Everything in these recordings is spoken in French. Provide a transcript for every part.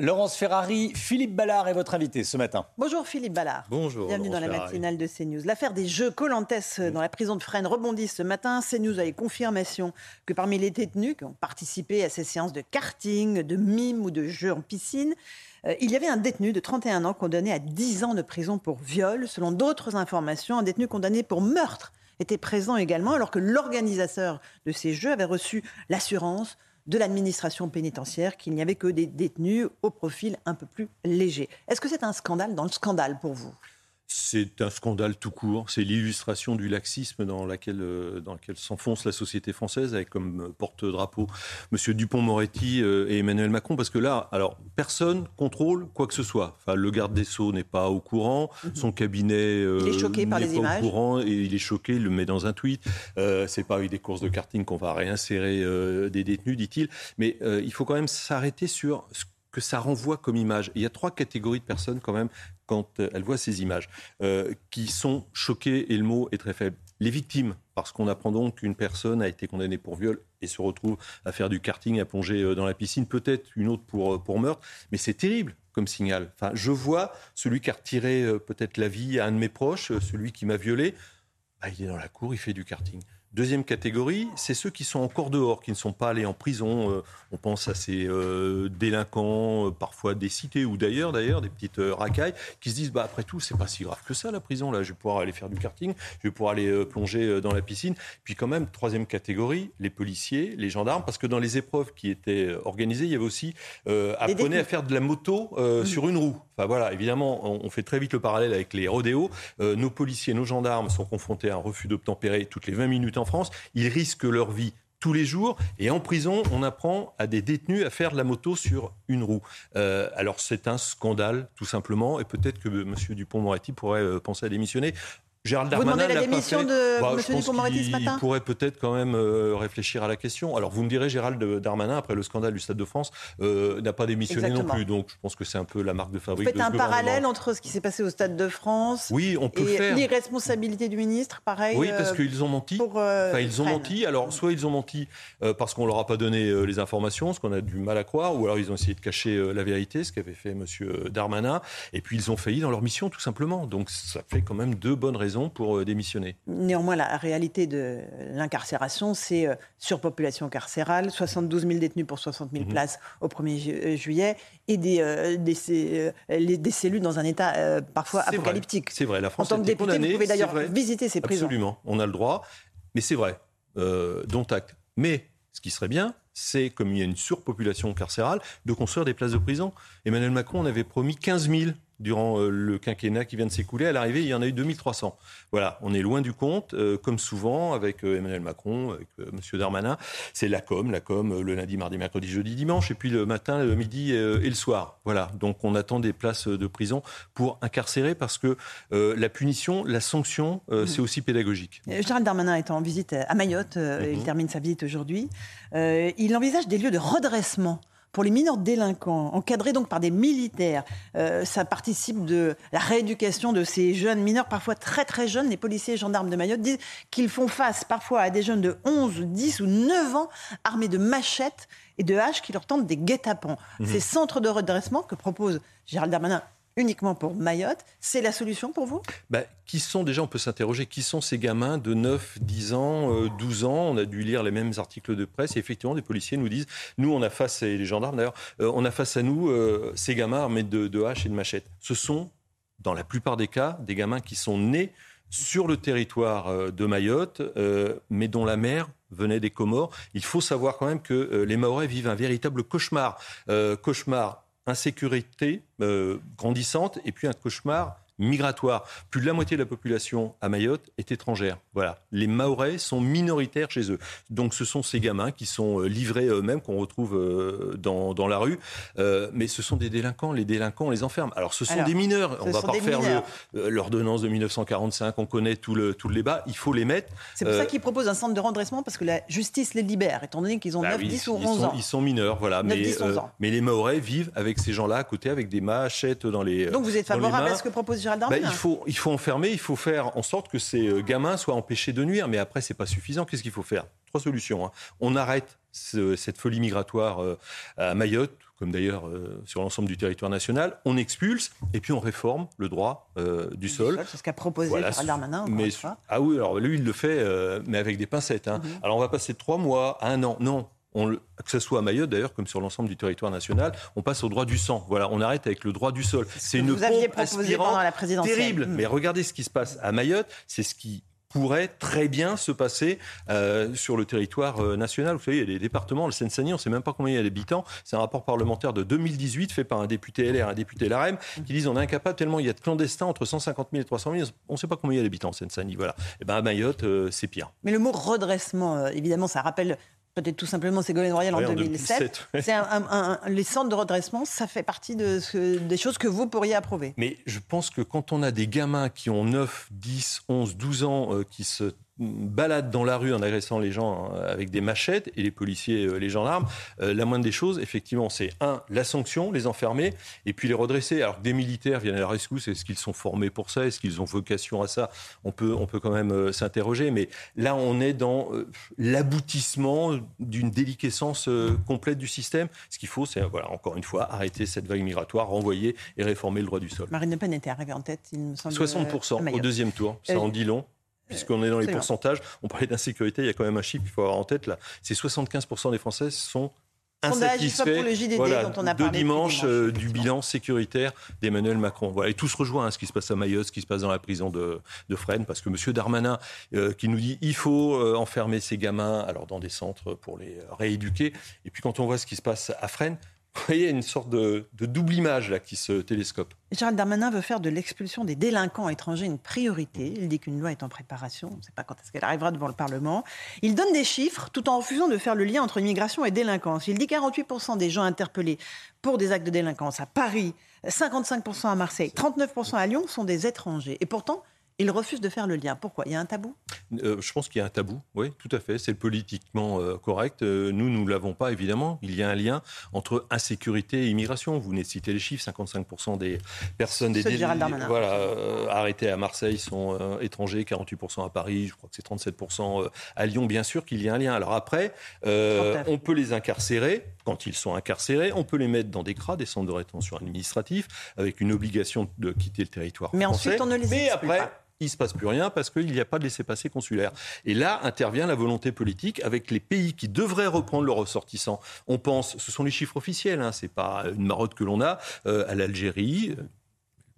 Laurence Ferrari, Philippe Ballard est votre invité ce matin. Bonjour Philippe Ballard. Bonjour. Bienvenue dans la matinale de CNews. L'affaire des Jeux Colantes dans la prison de Fresnes rebondit ce matin. CNews a eu confirmation que parmi les détenus qui ont participé à ces séances de karting, de mime ou de jeux en piscine, euh, il y avait un détenu de 31 ans condamné à 10 ans de prison pour viol. Selon d'autres informations, un détenu condamné pour meurtre était présent également, alors que l'organisateur de ces Jeux avait reçu l'assurance de l'administration pénitentiaire qu'il n'y avait que des détenus au profil un peu plus léger. Est-ce que c'est un scandale dans le scandale pour vous? C'est un scandale tout court. C'est l'illustration du laxisme dans laquelle, euh, dans lequel s'enfonce la société française, avec comme porte-drapeau M. Dupont-Moretti euh, et Emmanuel Macron. Parce que là, alors, personne contrôle quoi que ce soit. Enfin, le garde des Sceaux n'est pas au courant, mhm. son cabinet euh, il est choqué par les images. au courant, et il est choqué, il le met dans un tweet. Euh, c'est pas avec des courses de karting qu'on va réinsérer des détenus, dit-il. Mais il faut quand même s'arrêter sur ce que ça renvoie comme image. Il y a trois catégories de personnes quand même quand elles voient ces images euh, qui sont choquées et le mot est très faible. Les victimes, parce qu'on apprend donc qu'une personne a été condamnée pour viol et se retrouve à faire du karting, à plonger euh, dans la piscine, peut-être une autre pour, euh, pour meurtre, mais c'est terrible comme signal. Enfin, je vois celui qui a retiré peut-être la vie à un de mes proches, celui qui m'a violé, bah, il est dans la cour, il fait du karting. Deuxième catégorie, c'est ceux qui sont encore dehors, qui ne sont pas allés en prison. Euh, on pense à ces euh, délinquants, euh, parfois des cités ou d'ailleurs, d'ailleurs, des petites racailles, qui se disent bah après tout, c'est pas si grave que ça la prison. Là, je vais pouvoir aller faire du karting, je vais pouvoir aller plonger dans la piscine. Puis quand même, troisième catégorie, les policiers, les gendarmes, parce que dans les épreuves qui étaient organisées, il y avait aussi apprenez à faire de la moto mmh. sur une roue. Enfin voilà, évidemment, on, on, fait très vite le parallèle avec les rodéos. nos policiers, nos gendarmes sont confrontés à un refus d'obtempérer toutes les 20 minutes en France, ils risquent leur vie tous les jours. Et en prison, on apprend à des détenus à faire la moto sur une roue. Euh, alors c'est un scandale, tout simplement. Et peut-être que M. Dupont-Moretti pourrait euh, penser à démissionner. Gérald Darmanin vous demandez la démission de bah, M. Dupond-Moretti ce matin Il pourrait peut-être quand même euh, réfléchir à la question. Alors vous me direz, Gérald Darmanin, après le scandale du Stade de France, euh, n'a pas démissionné non plus. Donc je pense que c'est un peu la marque de fabrique. Vous faites un parallèle entre ce qui s'est passé au Stade de France oui, on peut et l'irresponsabilité du ministre, pareil Oui, parce euh, qu'ils ont menti. enfin, ils ont menti. Alors soit ils ont menti parce qu'on leur a pas donné les informations, ce qu'on a du mal à croire, ou alors ils ont essayé de cacher la vérité, ce qu'avait fait M. Darmanin. Et puis ils ont failli dans leur mission, tout simplement. Donc ça fait quand même deux bonnes raisons pour démissionner? Néanmoins, la réalité de l'incarcération, c'est euh, surpopulation carcérale, 72 000 détenus pour 60 000 mhm. places au 1er euh, juillet, et des, euh, des, cellules dans un état parfois apocalyptique. C'est vrai, la France En tant que député, vous pouvez d'ailleurs visiter ces prisons. Absolument, on a le droit, mais c'est vrai, dont acte. Mais ce qui serait bien, c'est, comme il y a une surpopulation carcérale, de construire des places de prison. Emmanuel Macron en avait promis 15 000 durant euh, le quinquennat qui vient de s'écouler. À l'arrivée, il y en a eu 2300. Voilà, on est loin du compte, euh, comme souvent avec euh, Emmanuel Macron, avec M. Darmanin. C'est la com, la com le lundi, mardi, mercredi, jeudi, dimanche, et puis le matin, le midi et le soir. Voilà, donc on attend des places de prison pour incarcérer parce que la punition, la sanction, mmh. c'est aussi pédagogique. Gérald Darmanin est en visite à Mayotte, il mmh. termine sa visite aujourd'hui. il envisage des lieux de redressement pour les mineurs délinquants, encadrés donc par des militaires, euh, ça participe de la rééducation de ces jeunes mineurs, parfois très très jeunes. Les policiers et gendarmes de Mayotte disent qu'ils font face parfois à des jeunes de 11, 10 ou 9 ans armés de machettes et de haches qui leur tentent des guet-apens. Mmh. Ces centres de redressement que propose Gérald Darmanin uniquement pour Mayotte. C'est la solution pour vous? Bah, Qui sont, déjà, on peut s'interroger, qui sont ces gamins de 9, 10 ans, 12 euh, ans? On a dû lire les mêmes articles de presse. Et effectivement, des policiers nous disent, nous, on a face, et les gendarmes d'ailleurs, euh, on a face à nous euh, ces gamins armés de, haches et de machettes. Ce sont, dans la plupart des cas, des gamins qui sont nés sur le territoire de Mayotte, mais dont la mère venait des Comores. Il faut savoir quand même que les Maorais vivent un véritable cauchemar. cauchemar insécurité euh, grandissante et puis un cauchemar migratoire. Plus de la moitié de la population à Mayotte est étrangère. Voilà. Les Maorais sont minoritaires chez eux. Donc ce sont ces gamins qui sont euh, livrés eux-mêmes, qu'on retrouve euh, dans, dans, la rue. Euh, mais ce sont des délinquants. Les délinquants, on les enferme. Alors ce sont des mineurs. On ne va pas refaire l'ordonnance de 1945. On connaît tout le, tout le débat. Il faut les mettre. C'est pour ça qu'ils proposent un centre de redressement, parce que la justice les libère, étant donné qu'ils ont 9, bah 10 ou 11 ans. Ils sont mineurs, voilà. 9, mais, 10, 11 ans. mais les Maorais vivent avec ces gens-là à côté, avec des machettes dans les. Donc vous êtes favorable à ce que propose Gérald Darmanin bah, il, faut, il faut enfermer, il faut faire en sorte que ces gamins soient empêchés de nuire. Mais après, c'est pas suffisant. Qu'est-ce qu'il faut faire? Trois solutions. Hein. On arrête cette folie migratoire euh, à Mayotte, comme d'ailleurs euh, sur l'ensemble du territoire national. On expulse et puis on réforme le droit euh, du sol. C'est ce qu'a proposé voilà. Darmanin. Mais, ah oui, alors lui, il le fait, mais avec des pincettes. Hein. Mhm. Alors on va passer de trois mois à un an. Non, on, que ce soit à Mayotte d'ailleurs, comme sur l'ensemble du territoire national, on passe au droit du sang. Voilà, on arrête avec le droit du sol. C'est une vous pompe aspirante la terrible. Mhm. Mais regardez ce qui se passe à Mayotte, c'est ce qui pourrait très bien se passer euh, sur le territoire euh, national. Vous savez, il y a des départements, le Seine-Saint-Denis, on ne sait même pas combien il y a d'habitants. C'est un rapport parlementaire de 2018 fait par un député LR, un député LRM, qui disent on est incapable tellement il y a de clandestins entre 150 000 et 300 000. On ne sait pas combien il y a d'habitants en Seine-Saint-Denis. Voilà. Et eh ben à Mayotte, euh, c'est pire. Mais le mot redressement, évidemment, ça rappelle peut-être tout simplement Ségolène Royal en, 2007. C'est les centres de redressement, ça fait partie de ce, des choses que vous pourriez approuver. Mais je pense que quand on a des gamins qui ont 9, 10, 11, 12 ans, euh, qui se balade dans la rue en agressant les gens hein, avec des machettes et les policiers, euh, les gendarmes, euh, la moindre des choses, effectivement, c'est un, la sanction, les enfermer, et puis les redresser. Alors que des militaires viennent à la rescousse, est-ce qu'ils sont formés pour ça? Est-ce qu'ils ont vocation à ça? On peut, on peut quand même euh, s'interroger, mais là, on est dans l'aboutissement d'une déliquescence complète du système. Ce qu'il faut, c'est, voilà, encore une fois, arrêter cette vague migratoire, renvoyer et réformer le droit du sol. Marine Le Pen était arrivée en tête, il me semble. 60% au deuxième tour, ça en dit long puisqu'on est dans les pourcentages. On parlait d'insécurité, il y a quand même un chiffre qu'il faut avoir en tête là. C'est 75% des Français sont insatisfaits voilà, dont on a de dimanche euh, du bilan sécuritaire d'Emmanuel Macron. Voilà, et tout se rejoint, hein, ce qui se passe à Mayotte, ce qui se passe dans la prison de, de Fresnes, parce que M. Darmanin, euh, qui nous dit il faut euh, enfermer ces gamins alors dans des centres pour les rééduquer, et puis quand on voit ce qui se passe à Fresnes, vous voyez, une sorte de, double image là qui se télescope. Gérald Darmanin veut faire de l'expulsion des délinquants étrangers une priorité. Il dit qu'une loi est en préparation. On ne sait pas quand est-ce qu'elle arrivera devant le Parlement. Il donne des chiffres tout en refusant de faire le lien entre immigration et délinquance. Il dit 48% des gens interpellés pour des actes de délinquance à Paris, 55% à Marseille, 39% à Lyon sont des étrangers. Et pourtant, il refuse de faire le lien. Pourquoi? Il y a un tabou? Euh, Je pense qu'il y a un tabou, oui, tout à fait. C'est politiquement euh, correct. Euh, nous, nous ne l'avons pas, évidemment. Il y a un lien entre insécurité et immigration. Vous venez de citer les chiffres 55% des personnes des voilà, arrêtées à Marseille sont étrangers, 48% à Paris, je crois que c'est 37% à Lyon. Bien sûr qu'il y a un lien. Alors après, on peut les incarcérer. Quand ils sont incarcérés, on peut les mettre dans des CRA, des centres de rétention administratifs, avec une obligation de quitter le territoire Mais français. ensuite, on ne les Mais après, il ne se passe plus rien parce qu'il n'y a pas de laissez-passer consulaire. Et là intervient la volonté politique avec les pays qui devraient reprendre leurs ressortissants. On pense, ce sont les chiffres officiels, hein, c'est pas une marotte que l'on a, euh, à l'Algérie,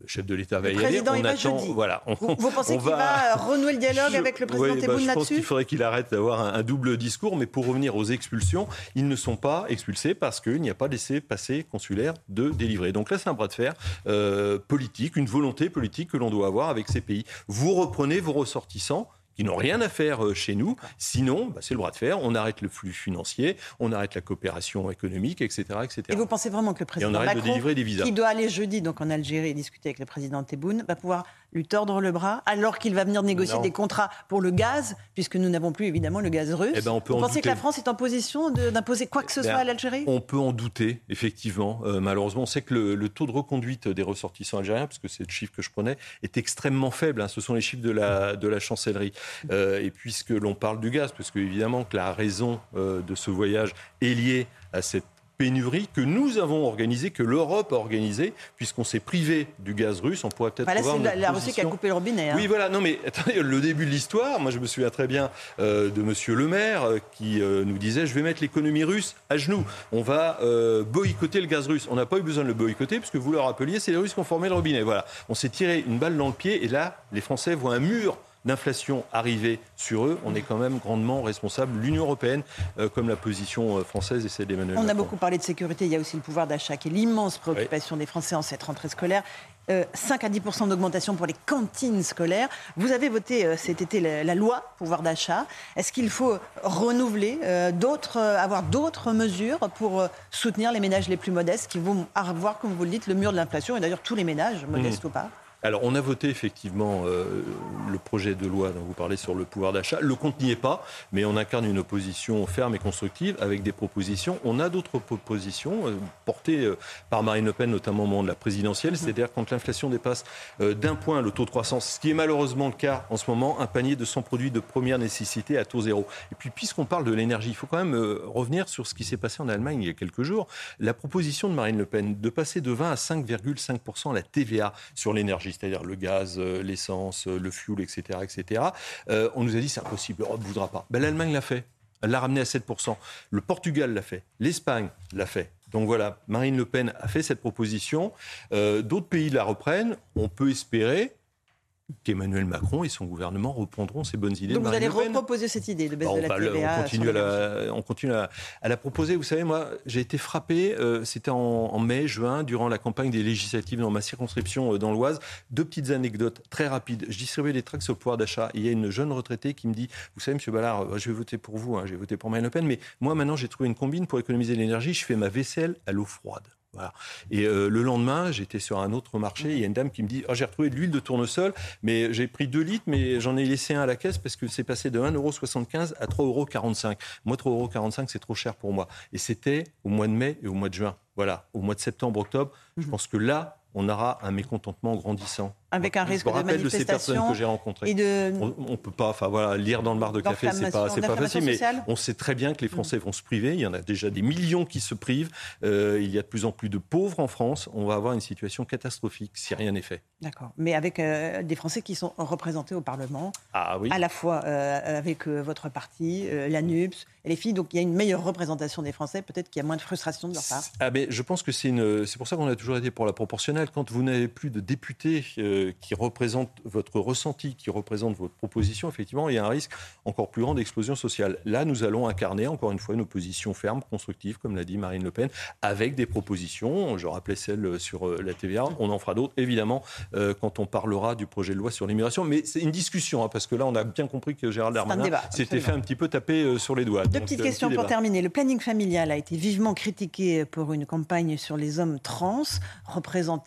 le chef de l'État va y aller. On attend, voilà. vous, pensez qu'il va... renouer le dialogue avec le président oui, Tebboune bah, là-dessus Je pense qu'il faudrait qu'il arrête d'avoir un, double discours. Mais pour revenir aux expulsions, ils ne sont pas expulsés parce qu'il n'y a pas laissé passer consulaire de délivrer. Donc là, c'est un bras de fer euh, politique, une volonté politique que l'on doit avoir avec ces pays. Vous reprenez vos ressortissants qui n'ont rien à faire euh, chez nous. Sinon, bah, c'est le bras de fer. On arrête le flux financier, on arrête la coopération économique, etc. etc. Et vous pensez vraiment que le président Macron, qui doit aller jeudi donc en Algérie discuter avec le président Tebboune, va pouvoir lui tordre le bras alors qu'il va venir négocier des contrats pour le gaz, puisque nous n'avons plus évidemment le gaz russe eh ben, on peut Vous pensez que la France est en position d'imposer quoi que ce eh soit à l'Algérie? On peut en douter, effectivement. Euh, malheureusement, on sait que le, taux de reconduite des ressortissants algériens, parce que c'est le chiffre que je prenais, est extrêmement faible. Hein. Ce sont les chiffres de la, de la chancellerie. Euh, et puisque l'on parle du gaz, parce que évidemment que la raison euh, de ce voyage est liée à cette pénurie que nous avons organisée, que l'Europe a organisée, puisqu'on s'est privé du gaz russe. On pourrait peut-être. Voilà, c'est la, Russie qui a coupé le robinet. Hein. Oui, voilà. Non, mais attendez, le début de l'histoire, moi je me souviens très bien euh, de Monsieur Le Maire euh, qui euh, nous disait je vais mettre l'économie russe à genoux. On va boycotter le gaz russe. On n'a pas eu besoin de le boycotter, puisque vous le rappeliez, c'est les Russes qui ont formé le robinet. Voilà. On s'est tiré une balle dans le pied, et là, les Français voient un mur d'inflation arriver sur eux, on est quand même grandement responsable. L'Union européenne, euh, comme la position euh, française et celle d'Emmanuel On Macron. a beaucoup parlé de sécurité, il y a aussi le pouvoir d'achat qui est l'immense préoccupation des Français en cette rentrée scolaire. 5 euh, à 10% d'augmentation pour les cantines scolaires. Vous avez voté cet été la, loi pouvoir d'achat. Est-ce qu'il faut renouveler d'autres, avoir d'autres mesures pour soutenir les ménages les plus modestes qui vont avoir, comme vous le dites, le mur de l'inflation et d'ailleurs tous les ménages, modestes mmh. ou pas? Alors, on a voté effectivement euh, le projet de loi dont vous parlez sur le pouvoir d'achat. Le compte n'y est pas, mais on incarne une opposition ferme et constructive avec des propositions. On a d'autres propositions euh, portées euh, par Marine Le Pen, notamment au moment de la présidentielle, c'est-à-dire quand l'inflation dépasse d'un point le taux de croissance, ce qui est malheureusement le cas en ce moment, un panier de 100 produits de première nécessité à taux zéro. Et puis, puisqu'on parle de l'énergie, il faut quand même revenir sur ce qui s'est passé en Allemagne il y a quelques jours. La proposition de Marine Le Pen de passer de 20 à 5,5% la TVA sur l'énergie c'est-à-dire le gaz, euh, l'essence, euh, le fuel, etc., etc. Euh, on nous a dit c'est impossible, l'Europe ne voudra pas. Ben, L'Allemagne l'a fait. Elle l'a ramené à 7%. Le Portugal l'a fait. L'Espagne l'a fait. Donc voilà, Marine Le Pen a fait cette proposition. D'autres pays la reprennent. On peut espérer qu'Emmanuel Macron et son gouvernement reprendront ces bonnes idées. Donc vous allez reproposer cette idée de baisse bah, de la TVA On continue, à la, on continue à, la proposer. Vous savez, moi, j'ai été frappé, euh, c'était en, mai, juin, durant la campagne des législatives dans ma circonscription euh, dans l'Oise. Deux petites anecdotes très rapides. Je distribuais des tracts sur le pouvoir d'achat. Il y a une jeune retraitée qui me dit, vous savez, Monsieur Ballard, euh, je vais voter pour vous, hein, je vais voter pour Marine Le Pen, mais moi maintenant j'ai trouvé une combine pour économiser l'énergie, je fais ma vaisselle à l'eau froide. Et euh, le lendemain, j'étais sur un autre marché. Il y a une dame qui me dit oh, J'ai retrouvé de l'huile de tournesol, mais j'ai pris 2 litres, mais j'en ai laissé un à la caisse parce que c'est passé de 1,75€ à 3,45€. Moi, 3,45€, c'est trop cher pour moi. Et c'était au mois de mai et au mois de juin. Voilà, au mois de septembre, octobre. Je mhm. pense que là, on aura un mécontentement grandissant. Avec un risque de manifestation. de ces personnes que j'ai rencontrées. de... On, ne peut pas, enfin voilà, lire dans le mar de café, c'est pas, pas facile, mais on sait très bien que les Français vont se priver. Il y en a déjà des millions qui se privent. Euh, il y a de plus en plus de pauvres en France. On va avoir une situation catastrophique si rien n'est fait. D'accord. Mais avec euh, des Français qui sont représentés au Parlement, ah, oui. à la fois euh, avec votre parti, la NUPS et les filles. Donc il y a une meilleure représentation des Français. Peut-être qu'il y a moins de frustration de leur part. Ah, mais je pense que c'est une. C'est pour ça qu'on a toujours été pour la proportionnelle. Quand vous n'avez plus de députés qui représentent votre ressenti, qui représente votre proposition, effectivement, il y a un risque encore plus grand d'explosion sociale. Là, nous allons incarner, encore une fois, une opposition ferme, constructive, comme l'a dit Marine Le Pen, avec des propositions. Je rappelais celle sur euh, la TVA. On en fera d'autres, évidemment, euh, quand on parlera du projet de loi sur l'immigration. Mais c'est une discussion, hein, parce que là, on a bien compris que Gérald Darmanin s'était fait un petit peu taper euh, sur les doigts. Deux petites questions pour terminer. Le planning familial a été vivement critiqué pour une campagne sur les hommes trans,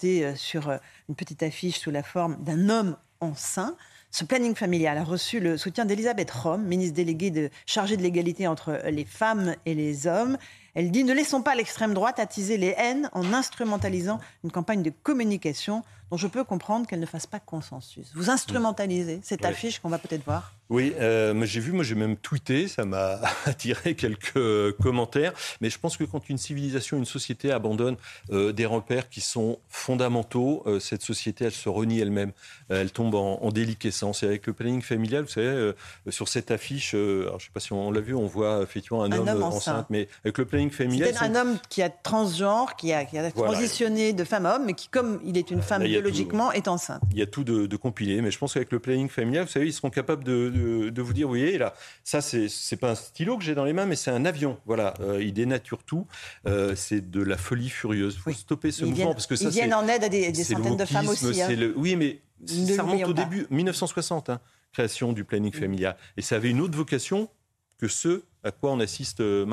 représenté sur une petite affiche sous la forme d'un homme enceint. Ce planning familial a reçu le soutien d'Elisabeth Rome, ministre déléguée chargée de l'égalité entre les femmes et les hommes. Elle dit Ne laissons pas l'extrême droite attiser les haines en instrumentalisant une campagne de communication dont je peux comprendre qu'elle ne fasse pas consensus. Vous instrumentalisez cette affiche qu'on va peut-être voir? Oui, euh, j'ai vu, moi j'ai même tweeté, ça m'a attiré quelques commentaires, mais je pense que quand une civilisation, une société abandonne euh, des repères qui sont fondamentaux, euh, cette société, elle se renie elle-même, elle tombe en, déliquescence. Et avec le planning familial, vous savez, sur cette affiche, alors, je ne sais pas si on l'a vu, on voit effectivement un, homme, enceinte, mais avec le planning familial... C'est un homme qui a transgenre, qui a, transitionné de femme à homme, mais qui, comme il est une femme biologiquement, est enceinte. Il y a tout de, de compilé, mais je pense qu'avec le planning familial, vous savez, ils seront capables de de, vous dire, vous voyez, là, ça, c'est, pas un stylo que j'ai dans les mains, mais c'est un avion. Voilà, euh, il dénature tout. Euh, c'est de la folie furieuse. Il faut stopper ce mouvement parce que ça, ils viennent en aide à des, centaines de femmes aussi. Hein. oui, mais ça remonte au début, 1960, hein, création du planning familial. Et ça avait une autre vocation que ce à quoi on assiste euh,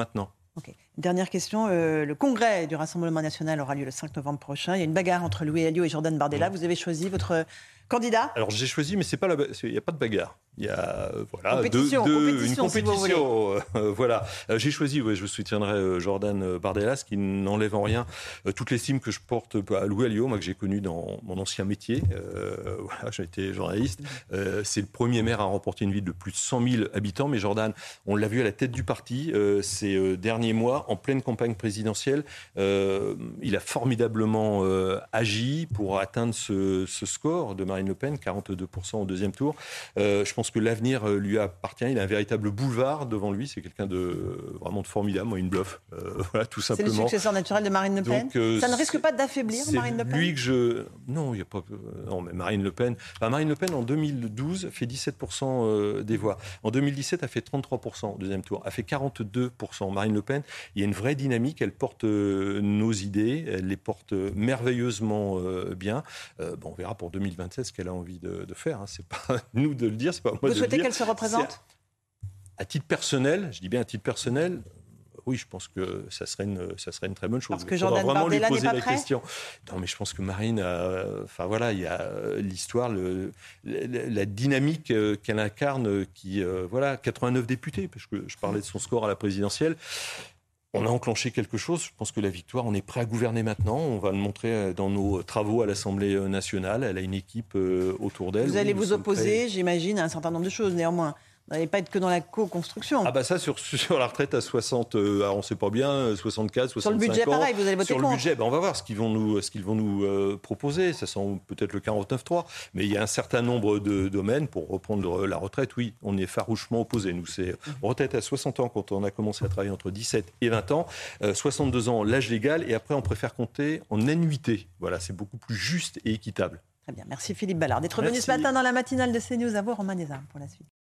Dernière question. le congrès du Rassemblement national aura lieu le 5 novembre prochain. Il y a une bagarre entre Louis Alliot et Jordan Bardella. Vous avez choisi votre candidat? Alors j'ai choisi, mais c'est pas il n'y a pas de bagarre. Il y a euh, voilà compétition, une compétition. Euh, voilà, euh, j'ai choisi. je soutiendrai Jordan Bardelas, qui n'enlève en rien toute l'estime que je porte à Louis Alliot, moi que j'ai connu dans mon ancien métier. voilà, j'ai été journaliste. c'est le premier maire à remporter une ville de plus de 100 000 habitants. Mais Jordan, on l'a vu à la tête du parti ces derniers mois, en pleine campagne présidentielle. il a formidablement agi pour atteindre ce, ce score de Marine Le Pen, 42% au deuxième tour. je pense que l'avenir lui appartient. Il a un véritable boulevard devant lui. C'est quelqu'un de vraiment de formidable, moi, une bluff. voilà, tout simplement. C'est le successeur naturel de Marine Le Pen. ça ne risque pas d'affaiblir Marine Le Pen. Lui que je. Non, il y a pas. Non, mais Marine Le Pen. Marine Le Pen en 2012 fait 17% des voix. En 2017, a fait 33% au deuxième tour. A fait 42%. Marine Le Pen, il y a une vraie dynamique. Elle porte nos idées. Elle les porte merveilleusement euh, bien. Euh, bon, on verra pour 2027 ce qu'elle a envie de, faire. Hein. C'est pas nous de le dire, c'est pas moi Vous de souhaitez le qu'elle se représente à, titre personnel, je dis bien à titre personnel, oui, je pense que ça serait une, ça serait une très bonne chose. Parce que Jordan vraiment lui poser la question. Non, mais je pense que Marine, enfin voilà, il y a l'histoire, le, la, dynamique euh, qu'elle incarne, qui, voilà, 89 députés, parce que je parlais de son score à la présidentielle on a enclenché quelque chose. Je pense que la victoire, on est prêt à gouverner maintenant. On va le montrer euh, dans nos travaux à l'Assemblée euh, nationale. Elle a une équipe euh, autour d'elle. Vous allez vous opposer, j'imagine, à un certain nombre de choses néanmoins n'allez pas être que dans la co-construction. Ah bah ça, sur, sur la retraite à 60, euh, on ne sait pas bien, 64, 65 Sur le budget, pareil, vous allez voter Sur le budget, ben on va voir ce qu'ils vont nous, ce qu'ils vont nous euh, proposer. Ça sent peut-être le 49-3. Mais il y a un certain nombre de domaines, pour reprendre la retraite, oui, on est farouchement opposés. Nous, c'est retraite à 60 ans quand on a commencé à travailler entre 17 et 20 ans, 62 euh, ans, l'âge légal, et après on préfère compter en annuité. Voilà, c'est beaucoup plus juste et équitable. Très bien, merci Philippe Ballard d'être venu ce matin dans la matinale de CNews. À vous, Romain Desarmes, pour la suite.